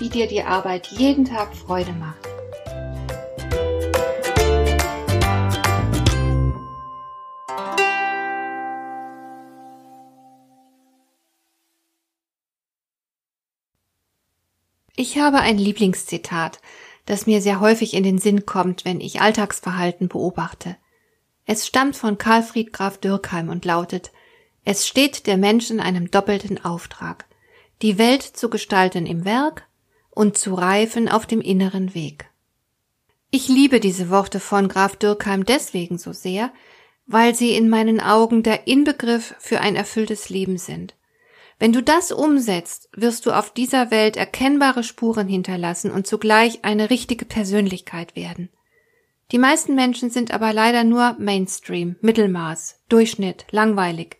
wie dir die Arbeit jeden Tag Freude macht. Ich habe ein Lieblingszitat, das mir sehr häufig in den Sinn kommt, wenn ich Alltagsverhalten beobachte. Es stammt von Karlfried Graf Dürkheim und lautet Es steht der Mensch in einem doppelten Auftrag, die Welt zu gestalten im Werk und zu reifen auf dem inneren Weg. Ich liebe diese Worte von Graf Dürkheim deswegen so sehr, weil sie in meinen Augen der Inbegriff für ein erfülltes Leben sind. Wenn du das umsetzt, wirst du auf dieser Welt erkennbare Spuren hinterlassen und zugleich eine richtige Persönlichkeit werden. Die meisten Menschen sind aber leider nur Mainstream, Mittelmaß, Durchschnitt, langweilig.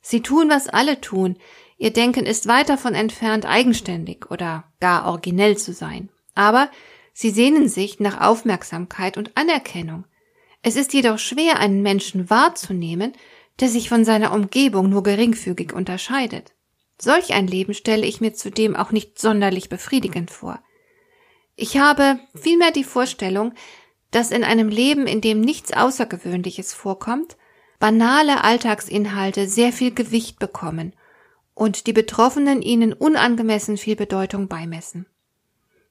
Sie tun, was alle tun, Ihr Denken ist weit davon entfernt, eigenständig oder gar originell zu sein. Aber sie sehnen sich nach Aufmerksamkeit und Anerkennung. Es ist jedoch schwer, einen Menschen wahrzunehmen, der sich von seiner Umgebung nur geringfügig unterscheidet. Solch ein Leben stelle ich mir zudem auch nicht sonderlich befriedigend vor. Ich habe vielmehr die Vorstellung, dass in einem Leben, in dem nichts Außergewöhnliches vorkommt, banale Alltagsinhalte sehr viel Gewicht bekommen und die Betroffenen ihnen unangemessen viel Bedeutung beimessen.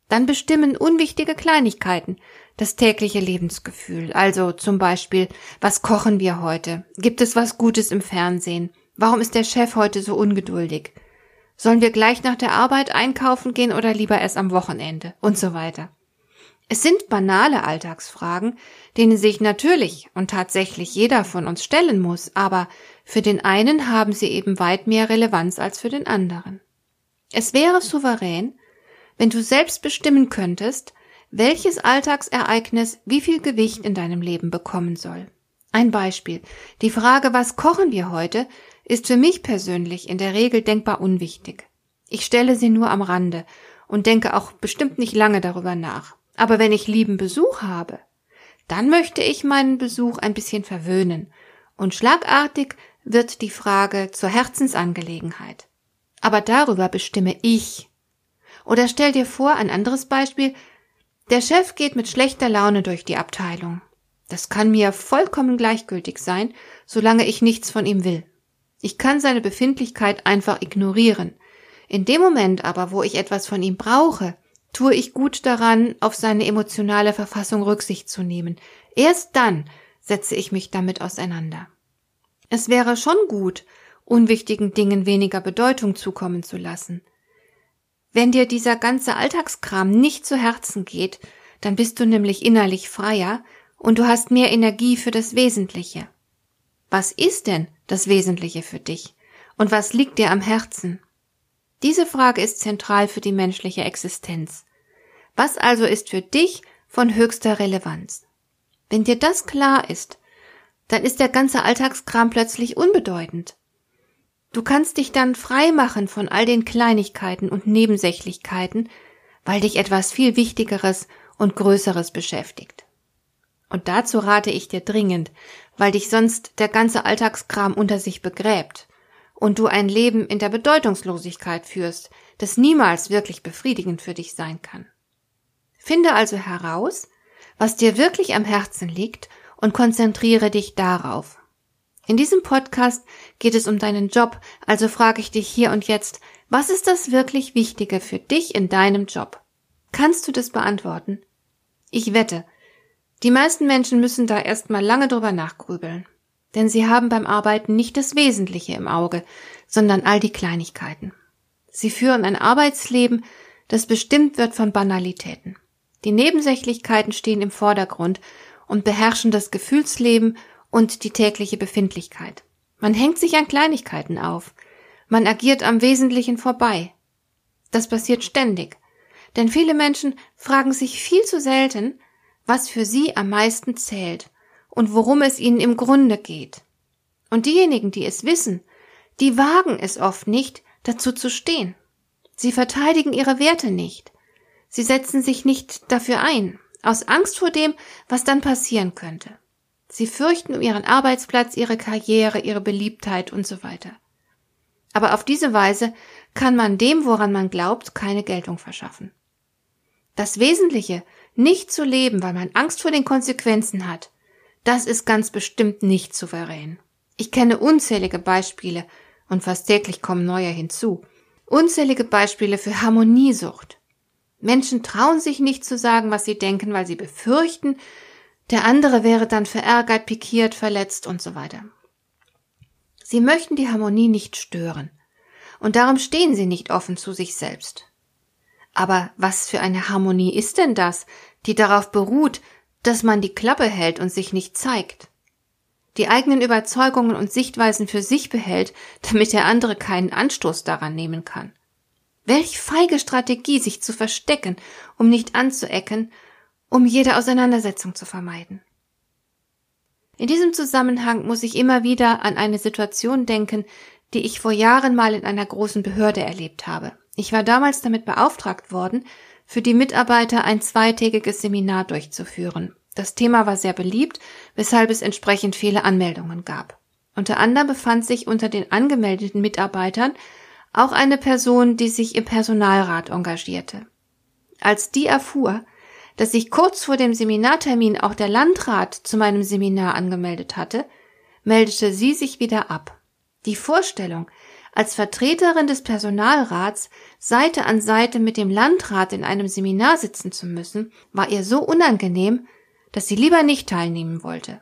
Dann bestimmen unwichtige Kleinigkeiten das tägliche Lebensgefühl. Also zum Beispiel, was kochen wir heute? Gibt es was Gutes im Fernsehen? Warum ist der Chef heute so ungeduldig? Sollen wir gleich nach der Arbeit einkaufen gehen oder lieber erst am Wochenende? Und so weiter. Es sind banale Alltagsfragen, denen sich natürlich und tatsächlich jeder von uns stellen muss, aber für den einen haben sie eben weit mehr Relevanz als für den anderen. Es wäre souverän, wenn du selbst bestimmen könntest, welches Alltagsereignis wie viel Gewicht in deinem Leben bekommen soll. Ein Beispiel. Die Frage, was kochen wir heute, ist für mich persönlich in der Regel denkbar unwichtig. Ich stelle sie nur am Rande und denke auch bestimmt nicht lange darüber nach. Aber wenn ich lieben Besuch habe, dann möchte ich meinen Besuch ein bisschen verwöhnen und schlagartig wird die Frage zur Herzensangelegenheit. Aber darüber bestimme ich. Oder stell dir vor, ein anderes Beispiel, der Chef geht mit schlechter Laune durch die Abteilung. Das kann mir vollkommen gleichgültig sein, solange ich nichts von ihm will. Ich kann seine Befindlichkeit einfach ignorieren. In dem Moment aber, wo ich etwas von ihm brauche, tue ich gut daran, auf seine emotionale Verfassung Rücksicht zu nehmen. Erst dann setze ich mich damit auseinander. Es wäre schon gut, unwichtigen Dingen weniger Bedeutung zukommen zu lassen. Wenn dir dieser ganze Alltagskram nicht zu Herzen geht, dann bist du nämlich innerlich freier und du hast mehr Energie für das Wesentliche. Was ist denn das Wesentliche für dich? Und was liegt dir am Herzen? Diese Frage ist zentral für die menschliche Existenz. Was also ist für dich von höchster Relevanz? Wenn dir das klar ist, dann ist der ganze Alltagskram plötzlich unbedeutend. Du kannst dich dann frei machen von all den Kleinigkeiten und Nebensächlichkeiten, weil dich etwas viel Wichtigeres und Größeres beschäftigt. Und dazu rate ich dir dringend, weil dich sonst der ganze Alltagskram unter sich begräbt und du ein Leben in der Bedeutungslosigkeit führst, das niemals wirklich befriedigend für dich sein kann. Finde also heraus, was dir wirklich am Herzen liegt und konzentriere dich darauf. In diesem Podcast geht es um deinen Job, also frage ich dich hier und jetzt, was ist das wirklich Wichtige für dich in deinem Job? Kannst du das beantworten? Ich wette, die meisten Menschen müssen da erstmal lange drüber nachgrübeln. Denn sie haben beim Arbeiten nicht das Wesentliche im Auge, sondern all die Kleinigkeiten. Sie führen ein Arbeitsleben, das bestimmt wird von Banalitäten. Die Nebensächlichkeiten stehen im Vordergrund und beherrschen das Gefühlsleben und die tägliche Befindlichkeit. Man hängt sich an Kleinigkeiten auf. Man agiert am Wesentlichen vorbei. Das passiert ständig. Denn viele Menschen fragen sich viel zu selten, was für sie am meisten zählt und worum es ihnen im Grunde geht. Und diejenigen, die es wissen, die wagen es oft nicht, dazu zu stehen. Sie verteidigen ihre Werte nicht. Sie setzen sich nicht dafür ein, aus Angst vor dem, was dann passieren könnte. Sie fürchten um ihren Arbeitsplatz, ihre Karriere, ihre Beliebtheit und so weiter. Aber auf diese Weise kann man dem, woran man glaubt, keine Geltung verschaffen. Das Wesentliche, nicht zu leben, weil man Angst vor den Konsequenzen hat, das ist ganz bestimmt nicht souverän. Ich kenne unzählige Beispiele, und fast täglich kommen neue hinzu, unzählige Beispiele für Harmoniesucht. Menschen trauen sich nicht zu sagen, was sie denken, weil sie befürchten, der andere wäre dann verärgert, pikiert, verletzt und so weiter. Sie möchten die Harmonie nicht stören, und darum stehen sie nicht offen zu sich selbst. Aber was für eine Harmonie ist denn das, die darauf beruht, dass man die Klappe hält und sich nicht zeigt? Die eigenen Überzeugungen und Sichtweisen für sich behält, damit der andere keinen Anstoß daran nehmen kann. Welch feige Strategie, sich zu verstecken, um nicht anzuecken, um jede Auseinandersetzung zu vermeiden. In diesem Zusammenhang muss ich immer wieder an eine Situation denken, die ich vor Jahren mal in einer großen Behörde erlebt habe. Ich war damals damit beauftragt worden, für die Mitarbeiter ein zweitägiges Seminar durchzuführen. Das Thema war sehr beliebt, weshalb es entsprechend viele Anmeldungen gab. Unter anderem befand sich unter den angemeldeten Mitarbeitern auch eine Person, die sich im Personalrat engagierte. Als die erfuhr, dass sich kurz vor dem Seminartermin auch der Landrat zu meinem Seminar angemeldet hatte, meldete sie sich wieder ab. Die Vorstellung, als Vertreterin des Personalrats Seite an Seite mit dem Landrat in einem Seminar sitzen zu müssen, war ihr so unangenehm, dass sie lieber nicht teilnehmen wollte.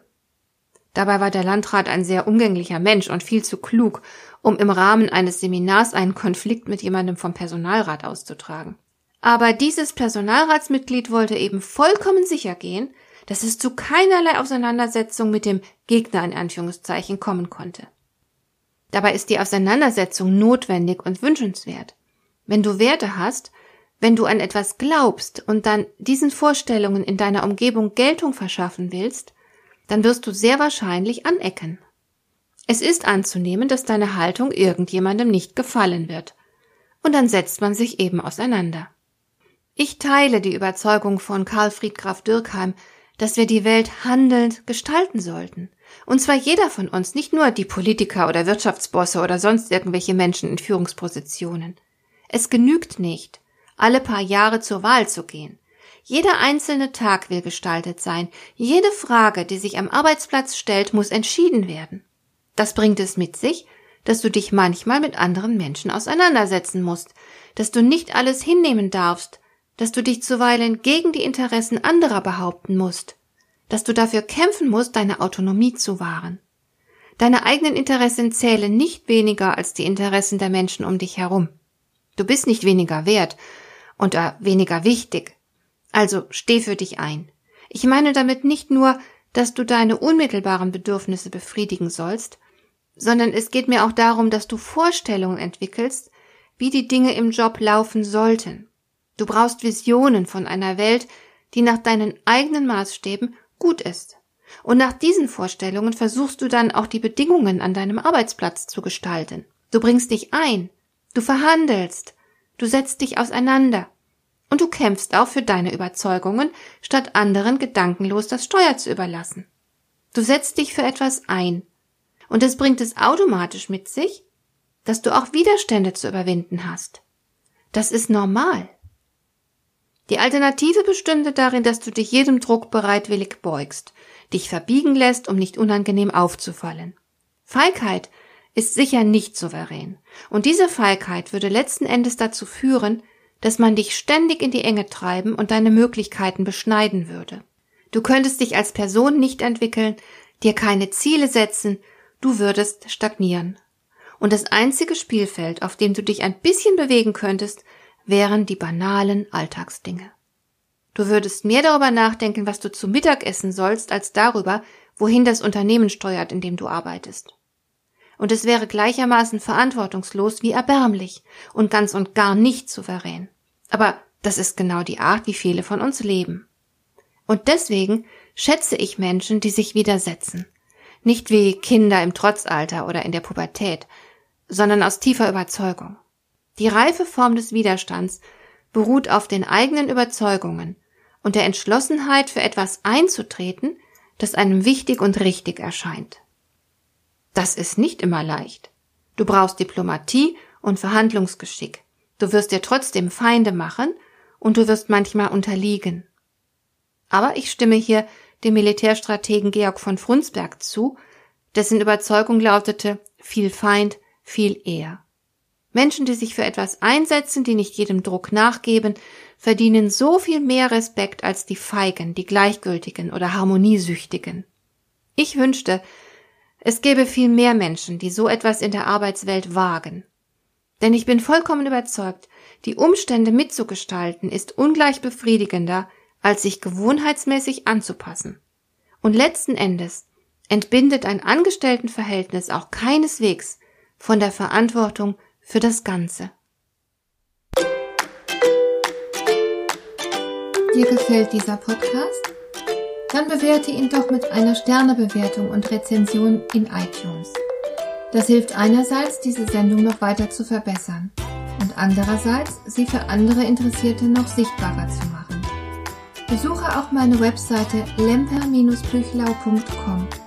Dabei war der Landrat ein sehr umgänglicher Mensch und viel zu klug, um im Rahmen eines Seminars einen Konflikt mit jemandem vom Personalrat auszutragen. Aber dieses Personalratsmitglied wollte eben vollkommen sicher gehen, dass es zu keinerlei Auseinandersetzung mit dem Gegner in Anführungszeichen kommen konnte. Dabei ist die Auseinandersetzung notwendig und wünschenswert. Wenn du Werte hast, wenn du an etwas glaubst und dann diesen Vorstellungen in deiner Umgebung Geltung verschaffen willst, dann wirst du sehr wahrscheinlich anecken. Es ist anzunehmen, dass deine Haltung irgendjemandem nicht gefallen wird. Und dann setzt man sich eben auseinander. Ich teile die Überzeugung von Karl Friedgraf Dürkheim, dass wir die Welt handelnd gestalten sollten. Und zwar jeder von uns, nicht nur die Politiker oder Wirtschaftsbosse oder sonst irgendwelche Menschen in Führungspositionen. Es genügt nicht, alle paar Jahre zur Wahl zu gehen. Jeder einzelne Tag will gestaltet sein. Jede Frage, die sich am Arbeitsplatz stellt, muss entschieden werden. Das bringt es mit sich, dass du dich manchmal mit anderen Menschen auseinandersetzen musst, dass du nicht alles hinnehmen darfst, dass du dich zuweilen gegen die Interessen anderer behaupten musst, dass du dafür kämpfen musst, deine Autonomie zu wahren. Deine eigenen Interessen zählen nicht weniger als die Interessen der Menschen um dich herum. Du bist nicht weniger wert und weniger wichtig. Also steh für dich ein. Ich meine damit nicht nur, dass du deine unmittelbaren Bedürfnisse befriedigen sollst, sondern es geht mir auch darum, dass du Vorstellungen entwickelst, wie die Dinge im Job laufen sollten. Du brauchst Visionen von einer Welt, die nach deinen eigenen Maßstäben gut ist. Und nach diesen Vorstellungen versuchst du dann auch die Bedingungen an deinem Arbeitsplatz zu gestalten. Du bringst dich ein, du verhandelst, du setzt dich auseinander und du kämpfst auch für deine Überzeugungen, statt anderen gedankenlos das Steuer zu überlassen. Du setzt dich für etwas ein, und es bringt es automatisch mit sich, dass du auch Widerstände zu überwinden hast. Das ist normal. Die Alternative bestünde darin, dass du dich jedem Druck bereitwillig beugst, dich verbiegen lässt, um nicht unangenehm aufzufallen. Feigheit ist sicher nicht souverän, und diese Feigheit würde letzten Endes dazu führen, dass man dich ständig in die Enge treiben und deine Möglichkeiten beschneiden würde. Du könntest dich als Person nicht entwickeln, dir keine Ziele setzen, du würdest stagnieren. Und das einzige Spielfeld, auf dem du dich ein bisschen bewegen könntest, wären die banalen Alltagsdinge. Du würdest mehr darüber nachdenken, was du zu Mittag essen sollst, als darüber, wohin das Unternehmen steuert, in dem du arbeitest. Und es wäre gleichermaßen verantwortungslos wie erbärmlich und ganz und gar nicht souverän. Aber Das ist genau die Art, wie viele von uns leben. Und deswegen schätze ich Menschen, die sich widersetzen. Nicht wie Kinder im Trotzalter oder in der Pubertät, sondern aus tiefer Überzeugung. Die reife Form des Widerstands beruht auf den eigenen Überzeugungen und der Entschlossenheit für etwas einzutreten, das einem wichtig und richtig erscheint. Das ist nicht immer leicht. Du brauchst Diplomatie und Verhandlungsgeschick. Du wirst dir trotzdem Feinde machen und du wirst manchmal unterliegen. Aber ich stimme hier dem Militärstrategen Georg von Frunsberg zu, dessen Überzeugung lautete viel Feind, viel eher. Menschen, die sich für etwas einsetzen, die nicht jedem Druck nachgeben, verdienen so viel mehr Respekt als die Feigen, die Gleichgültigen oder Harmoniesüchtigen. Ich wünschte, es gäbe viel mehr Menschen, die so etwas in der Arbeitswelt wagen. Denn ich bin vollkommen überzeugt, die Umstände mitzugestalten ist ungleich befriedigender, als sich gewohnheitsmäßig anzupassen. Und letzten Endes entbindet ein Angestelltenverhältnis auch keineswegs von der Verantwortung für das Ganze. Dir gefällt dieser Podcast? Dann bewerte ihn doch mit einer Sternebewertung und Rezension in iTunes. Das hilft einerseits, diese Sendung noch weiter zu verbessern und andererseits, sie für andere Interessierte noch sichtbarer zu machen. Besuche auch meine Webseite lemper-büchlau.com.